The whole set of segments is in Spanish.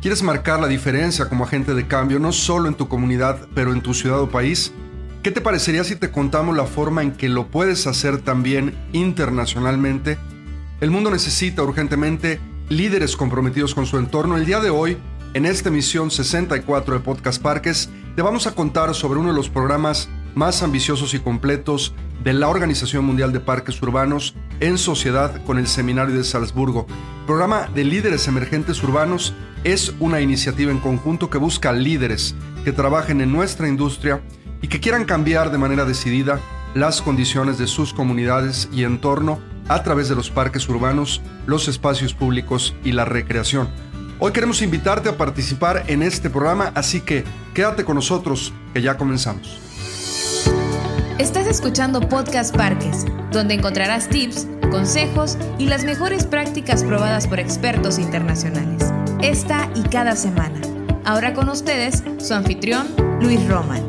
¿Quieres marcar la diferencia como agente de cambio no solo en tu comunidad, pero en tu ciudad o país? ¿Qué te parecería si te contamos la forma en que lo puedes hacer también internacionalmente? El mundo necesita urgentemente líderes comprometidos con su entorno. El día de hoy, en esta emisión 64 de Podcast Parques, te vamos a contar sobre uno de los programas más ambiciosos y completos de la Organización Mundial de Parques Urbanos en sociedad con el Seminario de Salzburgo. programa de líderes emergentes urbanos es una iniciativa en conjunto que busca líderes que trabajen en nuestra industria y que quieran cambiar de manera decidida las condiciones de sus comunidades y entorno a través de los parques urbanos, los espacios públicos y la recreación. Hoy queremos invitarte a participar en este programa, así que quédate con nosotros, que ya comenzamos. Estás escuchando Podcast Parques, donde encontrarás tips, consejos y las mejores prácticas probadas por expertos internacionales. Esta y cada semana. Ahora con ustedes, su anfitrión, Luis Roman.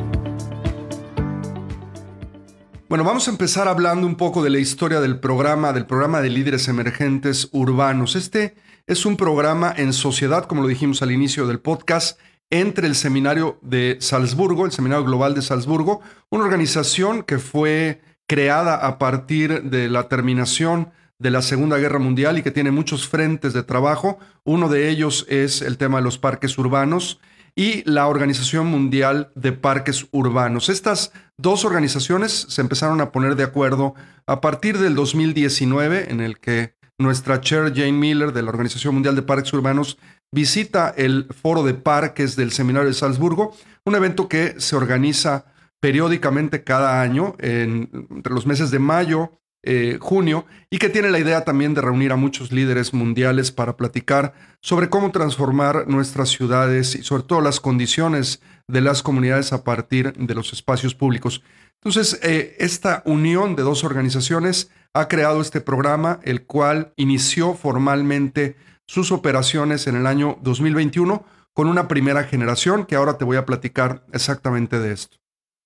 Bueno, vamos a empezar hablando un poco de la historia del programa, del programa de líderes emergentes urbanos. Este es un programa en sociedad, como lo dijimos al inicio del podcast, entre el Seminario de Salzburgo, el Seminario Global de Salzburgo, una organización que fue creada a partir de la terminación de la Segunda Guerra Mundial y que tiene muchos frentes de trabajo. Uno de ellos es el tema de los parques urbanos y la Organización Mundial de Parques Urbanos. Estas dos organizaciones se empezaron a poner de acuerdo a partir del 2019, en el que nuestra chair Jane Miller de la Organización Mundial de Parques Urbanos visita el Foro de Parques del Seminario de Salzburgo, un evento que se organiza periódicamente cada año, entre los meses de mayo, eh, junio, y que tiene la idea también de reunir a muchos líderes mundiales para platicar sobre cómo transformar nuestras ciudades y sobre todo las condiciones de las comunidades a partir de los espacios públicos. Entonces, eh, esta unión de dos organizaciones ha creado este programa, el cual inició formalmente sus operaciones en el año 2021 con una primera generación, que ahora te voy a platicar exactamente de esto.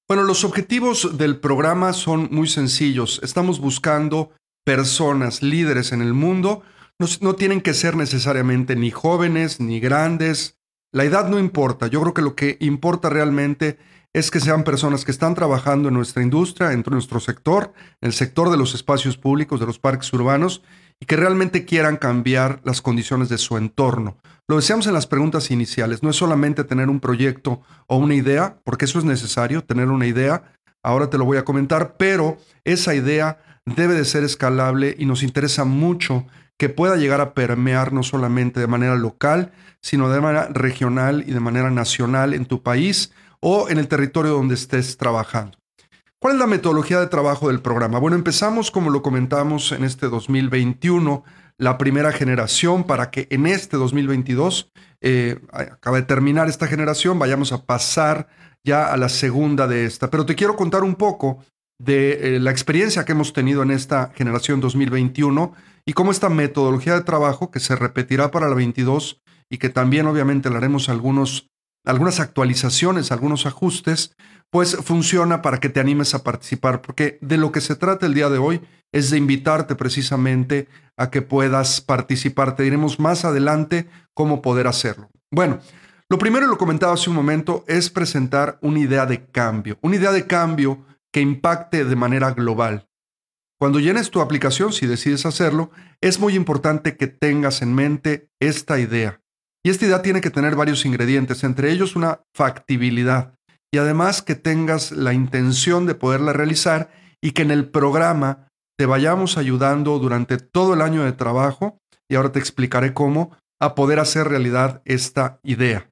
Bueno, los objetivos del programa son muy sencillos. Estamos buscando personas, líderes en el mundo. No, no, tienen que ser necesariamente ni jóvenes ni grandes. La edad no importa. Yo creo que lo que importa realmente es que sean personas que están trabajando en nuestra industria, en nuestro sector, en el sector de los espacios públicos, de los parques urbanos, y que realmente quieran cambiar las condiciones de su entorno. Lo decíamos en las preguntas iniciales, no es solamente tener un proyecto o una idea, porque eso es necesario, tener una idea, ahora te lo voy a comentar, pero esa idea debe de ser escalable y nos interesa mucho que pueda llegar a permear no solamente de manera local, sino de manera regional y de manera nacional en tu país o en el territorio donde estés trabajando. ¿Cuál es la metodología de trabajo del programa? Bueno, empezamos, como lo comentamos, en este 2021, la primera generación para que en este 2022, eh, acaba de terminar esta generación, vayamos a pasar ya a la segunda de esta. Pero te quiero contar un poco de eh, la experiencia que hemos tenido en esta generación 2021 y cómo esta metodología de trabajo, que se repetirá para la 22 y que también obviamente le haremos algunos, algunas actualizaciones, algunos ajustes, pues funciona para que te animes a participar, porque de lo que se trata el día de hoy es de invitarte precisamente a que puedas participar. Te diremos más adelante cómo poder hacerlo. Bueno, lo primero, lo comentaba hace un momento, es presentar una idea de cambio, una idea de cambio que impacte de manera global. Cuando llenes tu aplicación, si decides hacerlo, es muy importante que tengas en mente esta idea. Y esta idea tiene que tener varios ingredientes, entre ellos una factibilidad y además que tengas la intención de poderla realizar y que en el programa te vayamos ayudando durante todo el año de trabajo, y ahora te explicaré cómo, a poder hacer realidad esta idea.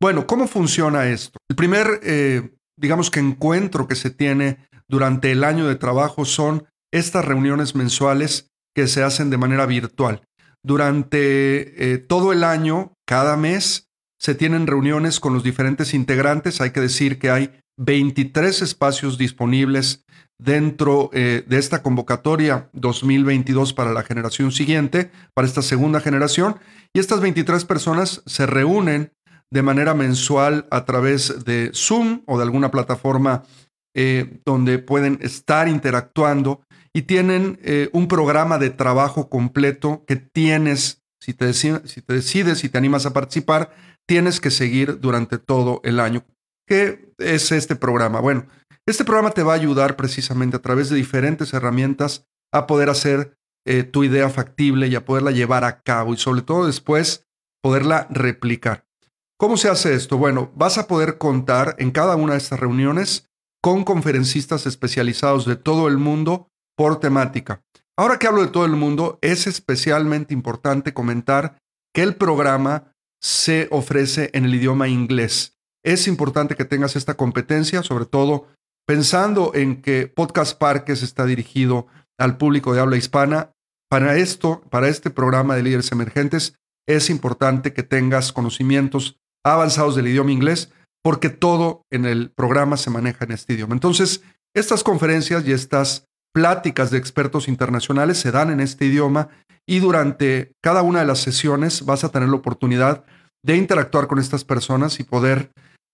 Bueno, ¿cómo funciona esto? El primer, eh, digamos que encuentro que se tiene durante el año de trabajo son estas reuniones mensuales que se hacen de manera virtual. Durante eh, todo el año, cada mes, se tienen reuniones con los diferentes integrantes. Hay que decir que hay 23 espacios disponibles dentro eh, de esta convocatoria 2022 para la generación siguiente, para esta segunda generación. Y estas 23 personas se reúnen de manera mensual a través de Zoom o de alguna plataforma eh, donde pueden estar interactuando y tienen eh, un programa de trabajo completo que tienes Si te, si decides y te animas a participar, tienes que seguir durante todo el año. ¿Qué es este programa? Bueno, este programa te va a ayudar precisamente a través de diferentes herramientas a poder hacer eh, tu idea factible y a poderla llevar a cabo y sobre todo después poderla replicar. ¿Cómo se hace esto? Bueno, vas a poder contar en cada una de estas reuniones con conferencistas especializados de todo el mundo por temática. Ahora que hablo de todo el mundo, es especialmente importante comentar que el programa se ofrece en el idioma inglés. Es importante que tengas esta competencia, sobre todo pensando en que Podcast Parques está dirigido al público de habla hispana. Para esto, para este programa de líderes emergentes, es importante que tengas conocimientos avanzados del idioma inglés, porque todo en el programa se maneja en este idioma. Entonces, estas conferencias y estas pláticas de expertos internacionales se dan en este idioma y durante cada una de las sesiones vas a tener la oportunidad de interactuar con estas personas y poder,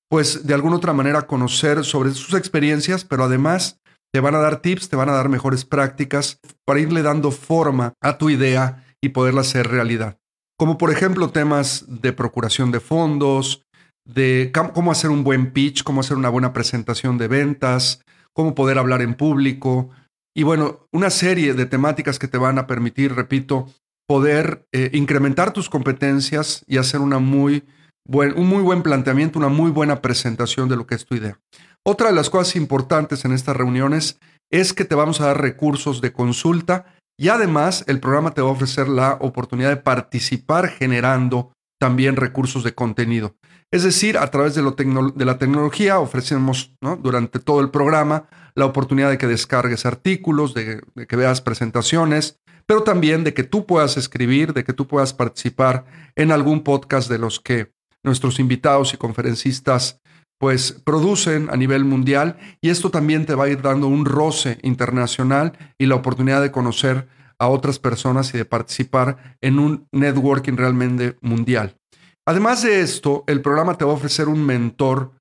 pues, de alguna otra manera conocer sobre sus experiencias, pero además te van a dar tips, te van a dar mejores prácticas para irle dando forma a tu idea y poderla hacer realidad. Como por ejemplo temas de procuración de fondos, de cómo hacer un buen pitch, cómo hacer una buena presentación de ventas, cómo poder hablar en público. Y bueno, una serie de temáticas que te van a permitir, repito, poder eh, incrementar tus competencias y hacer una muy buen, un muy buen planteamiento, una muy buena presentación de lo que es tu idea. Otra de las cosas importantes en estas reuniones es que te vamos a dar recursos de consulta y además el programa te va a ofrecer la oportunidad de participar generando también recursos de contenido. Es decir, a través de, lo de la tecnología ofrecemos durante todo el programa la oportunidad de que descargues artículos, de, de que veas presentaciones, pero también de que tú puedas escribir, de que tú puedas participar en algún podcast de los que nuestros invitados y conferencistas pues producen a nivel mundial y esto también te va a ir dando un roce internacional y la oportunidad de conocer a otras personas y de participar en un networking realmente mundial. Además de esto, el programa te va a ofrecer un mentor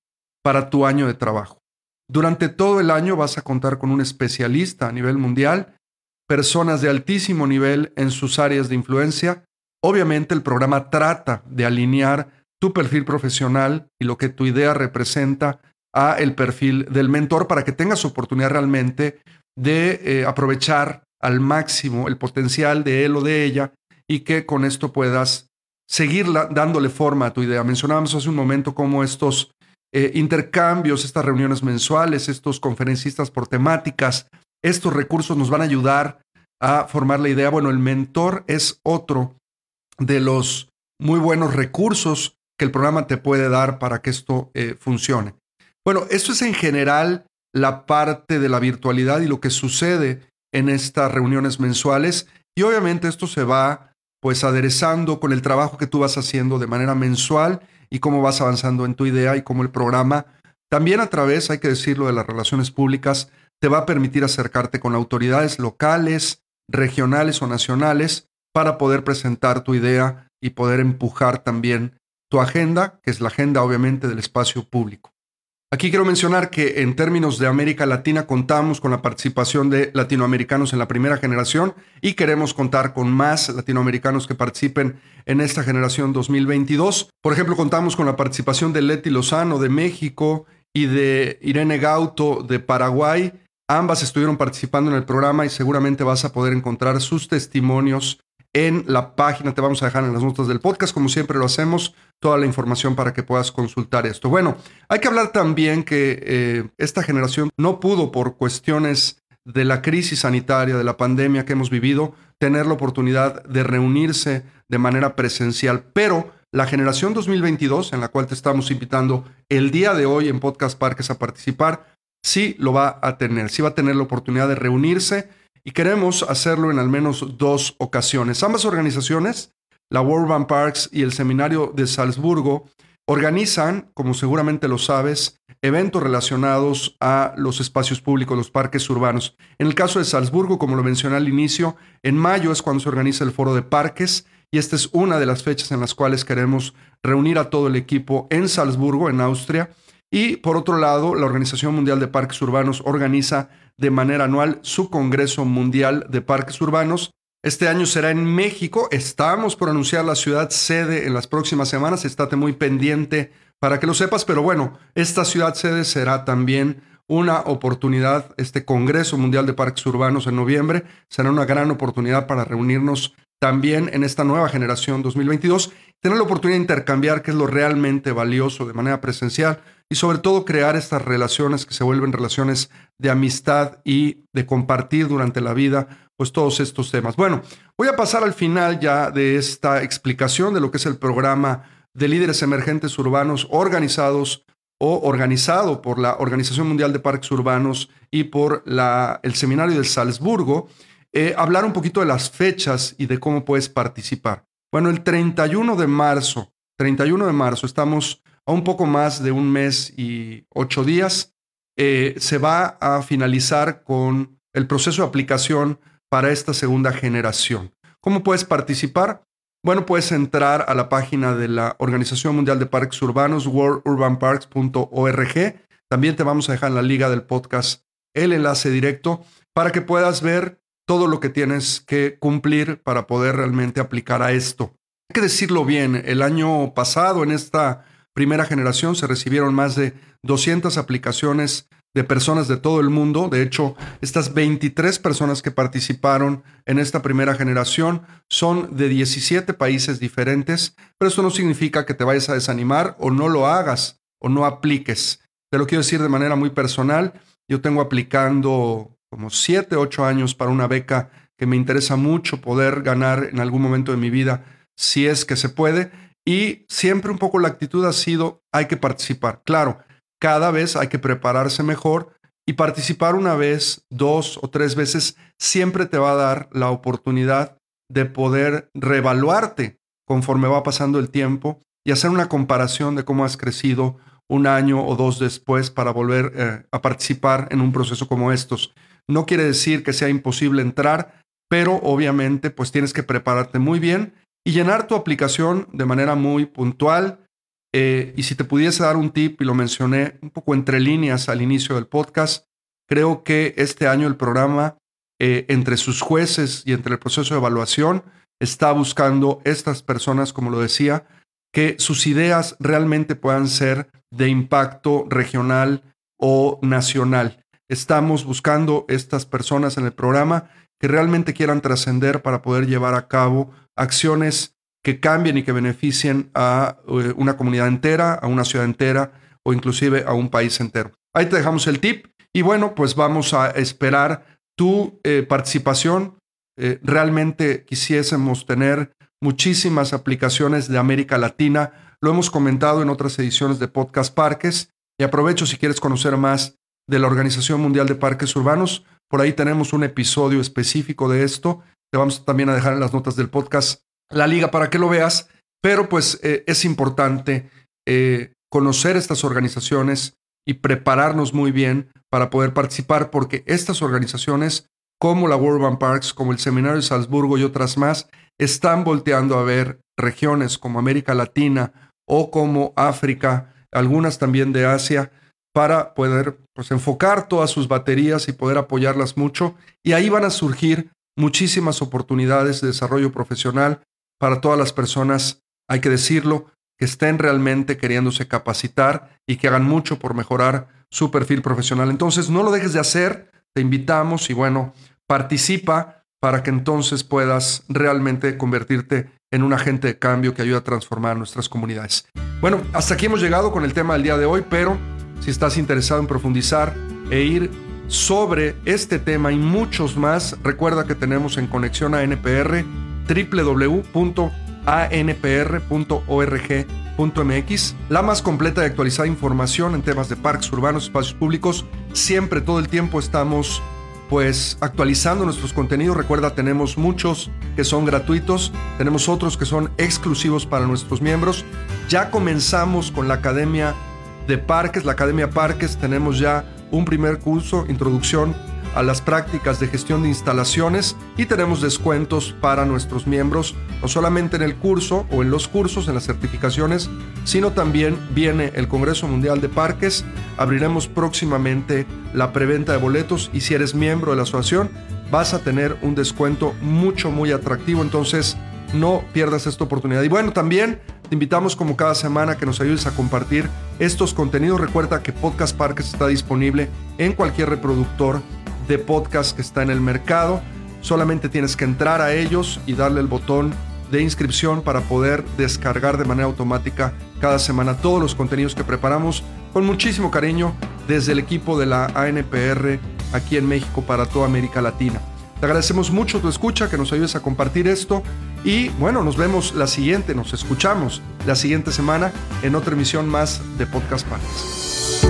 para tu año de trabajo. Durante todo el año vas a contar con un especialista a nivel mundial, personas de altísimo nivel en sus áreas de influencia. Obviamente el programa trata de alinear tu perfil profesional y lo que tu idea representa a el perfil del mentor para que tengas oportunidad realmente de eh, aprovechar al máximo el potencial de él o de ella y que con esto puedas seguir dándole forma a tu idea. Mencionábamos hace un momento cómo estos eh, intercambios, estas reuniones mensuales, estos conferencistas por temáticas, estos recursos nos van a ayudar a formar la idea. Bueno, el mentor es otro de los muy buenos recursos que el programa te puede dar para que esto eh, funcione. Bueno, esto es en general la parte de la virtualidad y lo que sucede en estas reuniones mensuales y obviamente esto se va pues aderezando con el trabajo que tú vas haciendo de manera mensual y cómo vas avanzando en tu idea y cómo el programa también a través, hay que decirlo, de las relaciones públicas, te va a permitir acercarte con autoridades locales, regionales o nacionales para poder presentar tu idea y poder empujar también tu agenda, que es la agenda obviamente del espacio público. Aquí quiero mencionar que en términos de América Latina contamos con la participación de latinoamericanos en la primera generación y queremos contar con más latinoamericanos que participen en esta generación 2022. Por ejemplo, contamos con la participación de Leti Lozano de México y de Irene Gauto de Paraguay. Ambas estuvieron participando en el programa y seguramente vas a poder encontrar sus testimonios en la página. Te vamos a dejar en las notas del podcast, como siempre lo hacemos, toda la información para que puedas consultar esto. Bueno, hay que hablar también que eh, esta generación no pudo por cuestiones de la crisis sanitaria, de la pandemia que hemos vivido, tener la oportunidad de reunirse de manera presencial, pero la generación 2022, en la cual te estamos invitando el día de hoy en Podcast Parques a participar, sí lo va a tener, sí va a tener la oportunidad de reunirse y queremos hacerlo en al menos dos ocasiones. Ambas organizaciones, la World Bank Parks y el Seminario de Salzburgo, organizan, como seguramente lo sabes, eventos relacionados a los espacios públicos, los parques urbanos. En el caso de Salzburgo, como lo mencioné al inicio, en mayo es cuando se organiza el foro de parques y esta es una de las fechas en las cuales queremos reunir a todo el equipo en Salzburgo, en Austria. Y por otro lado, la Organización Mundial de Parques Urbanos organiza de manera anual su Congreso Mundial de Parques Urbanos Este año será en México. Estamos por anunciar la ciudad sede en las próximas semanas. Estate muy pendiente para que lo sepas. Pero bueno, esta ciudad sede será también una oportunidad, este Congreso Mundial de Parques Urbanos en noviembre. Será una gran oportunidad para reunirnos también en esta nueva generación 2022, tener la oportunidad de intercambiar qué es lo realmente valioso de manera presencial y sobre todo crear estas relaciones que se vuelven relaciones de amistad y de compartir durante la vida, pues todos estos temas. Bueno, voy a pasar al final ya de esta explicación de lo que es el programa de líderes emergentes urbanos organizados o organizado por la Organización Mundial de Parques Urbanos y por la, el Seminario de Salzburgo, eh, hablar un poquito de las fechas y de cómo puedes participar. Bueno, el 31 de marzo, 31 de marzo, estamos a un poco más de un mes y ocho días, eh, se va a finalizar con el proceso de aplicación para esta segunda generación. ¿Cómo puedes participar? Bueno, puedes entrar a la página de la Organización Mundial de Parques Urbanos, worldurbanparks.org. También te vamos a dejar en la liga del podcast el enlace directo para que puedas ver todo lo que tienes que cumplir para poder realmente aplicar a esto. Hay que decirlo bien, el año pasado en esta primera generación se recibieron más de 200 aplicaciones de personas de todo el mundo. De hecho, estas 23 personas que participaron en esta primera generación son de 17 países diferentes, pero eso no significa que te vayas a desanimar o no lo hagas o no apliques. Te lo quiero decir de manera muy personal. Yo tengo aplicando como siete, ocho años para una beca que me interesa mucho poder ganar en algún momento de mi vida, si es que se puede. Y siempre un poco la actitud ha sido, hay que participar. Claro, cada vez hay que prepararse mejor y participar una vez, dos o tres veces, siempre te va a dar la oportunidad de poder reevaluarte conforme va pasando el tiempo y hacer una comparación de cómo has crecido un año o dos después para volver eh, a participar en un proceso como estos. No quiere decir que sea imposible entrar, pero obviamente pues tienes que prepararte muy bien y llenar tu aplicación de manera muy puntual. Eh, y si te pudiese dar un tip, y lo mencioné un poco entre líneas al inicio del podcast, creo que este año el programa, eh, entre sus jueces y entre el proceso de evaluación, está buscando estas personas, como lo decía, que sus ideas realmente puedan ser de impacto regional o nacional. Estamos buscando estas personas en el programa que realmente quieran trascender para poder llevar a cabo acciones que cambien y que beneficien a eh, una comunidad entera, a una ciudad entera o inclusive a un país entero. Ahí te dejamos el tip y bueno, pues vamos a esperar tu eh, participación. Eh, realmente quisiésemos tener muchísimas aplicaciones de América Latina. Lo hemos comentado en otras ediciones de Podcast Parques y aprovecho si quieres conocer más de la Organización Mundial de Parques Urbanos. Por ahí tenemos un episodio específico de esto. Te vamos también a dejar en las notas del podcast la liga para que lo veas. Pero pues eh, es importante eh, conocer estas organizaciones y prepararnos muy bien para poder participar porque estas organizaciones como la World Bank Parks, como el Seminario de Salzburgo y otras más, están volteando a ver regiones como América Latina o como África, algunas también de Asia, para poder pues, enfocar todas sus baterías y poder apoyarlas mucho. Y ahí van a surgir muchísimas oportunidades de desarrollo profesional para todas las personas, hay que decirlo, que estén realmente queriéndose capacitar y que hagan mucho por mejorar su perfil profesional. Entonces, no lo dejes de hacer, te invitamos y bueno, participa para que entonces puedas realmente convertirte en un agente de cambio que ayuda a transformar nuestras comunidades. Bueno, hasta aquí hemos llegado con el tema del día de hoy, pero si estás interesado en profundizar e ir sobre este tema y muchos más, recuerda que tenemos en conexión a NPR www.anpr.org.mx, la más completa y actualizada información en temas de parques urbanos, espacios públicos. Siempre, todo el tiempo estamos pues actualizando nuestros contenidos. Recuerda, tenemos muchos que son gratuitos, tenemos otros que son exclusivos para nuestros miembros. Ya comenzamos con la Academia de Parques, la Academia Parques, tenemos ya un primer curso, introducción a las prácticas de gestión de instalaciones y tenemos descuentos para nuestros miembros, no solamente en el curso o en los cursos, en las certificaciones, sino también viene el Congreso Mundial de Parques, abriremos próximamente la preventa de boletos y si eres miembro de la asociación, vas a tener un descuento mucho, muy atractivo. Entonces, no pierdas esta oportunidad. Y bueno, también te invitamos como cada semana que nos ayudes a compartir estos contenidos. Recuerda que Podcast Parques está disponible en cualquier reproductor de podcast que está en el mercado. Solamente tienes que entrar a ellos y darle el botón de inscripción para poder descargar de manera automática cada semana todos los contenidos que preparamos con muchísimo cariño desde el equipo de la ANPR aquí en México para toda América Latina. Te agradecemos mucho tu escucha, que nos ayudes a compartir esto y bueno, nos vemos la siguiente, nos escuchamos la siguiente semana en otra emisión más de Podcast Parks.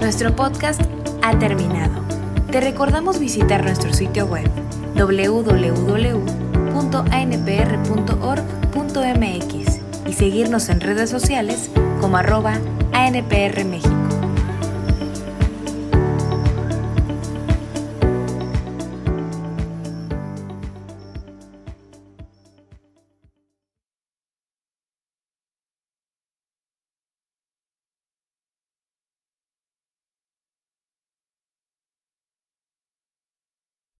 Nuestro podcast ha terminado. Te recordamos visitar nuestro sitio web www.anpr.org.mx y seguirnos en redes sociales como arroba ANPR México.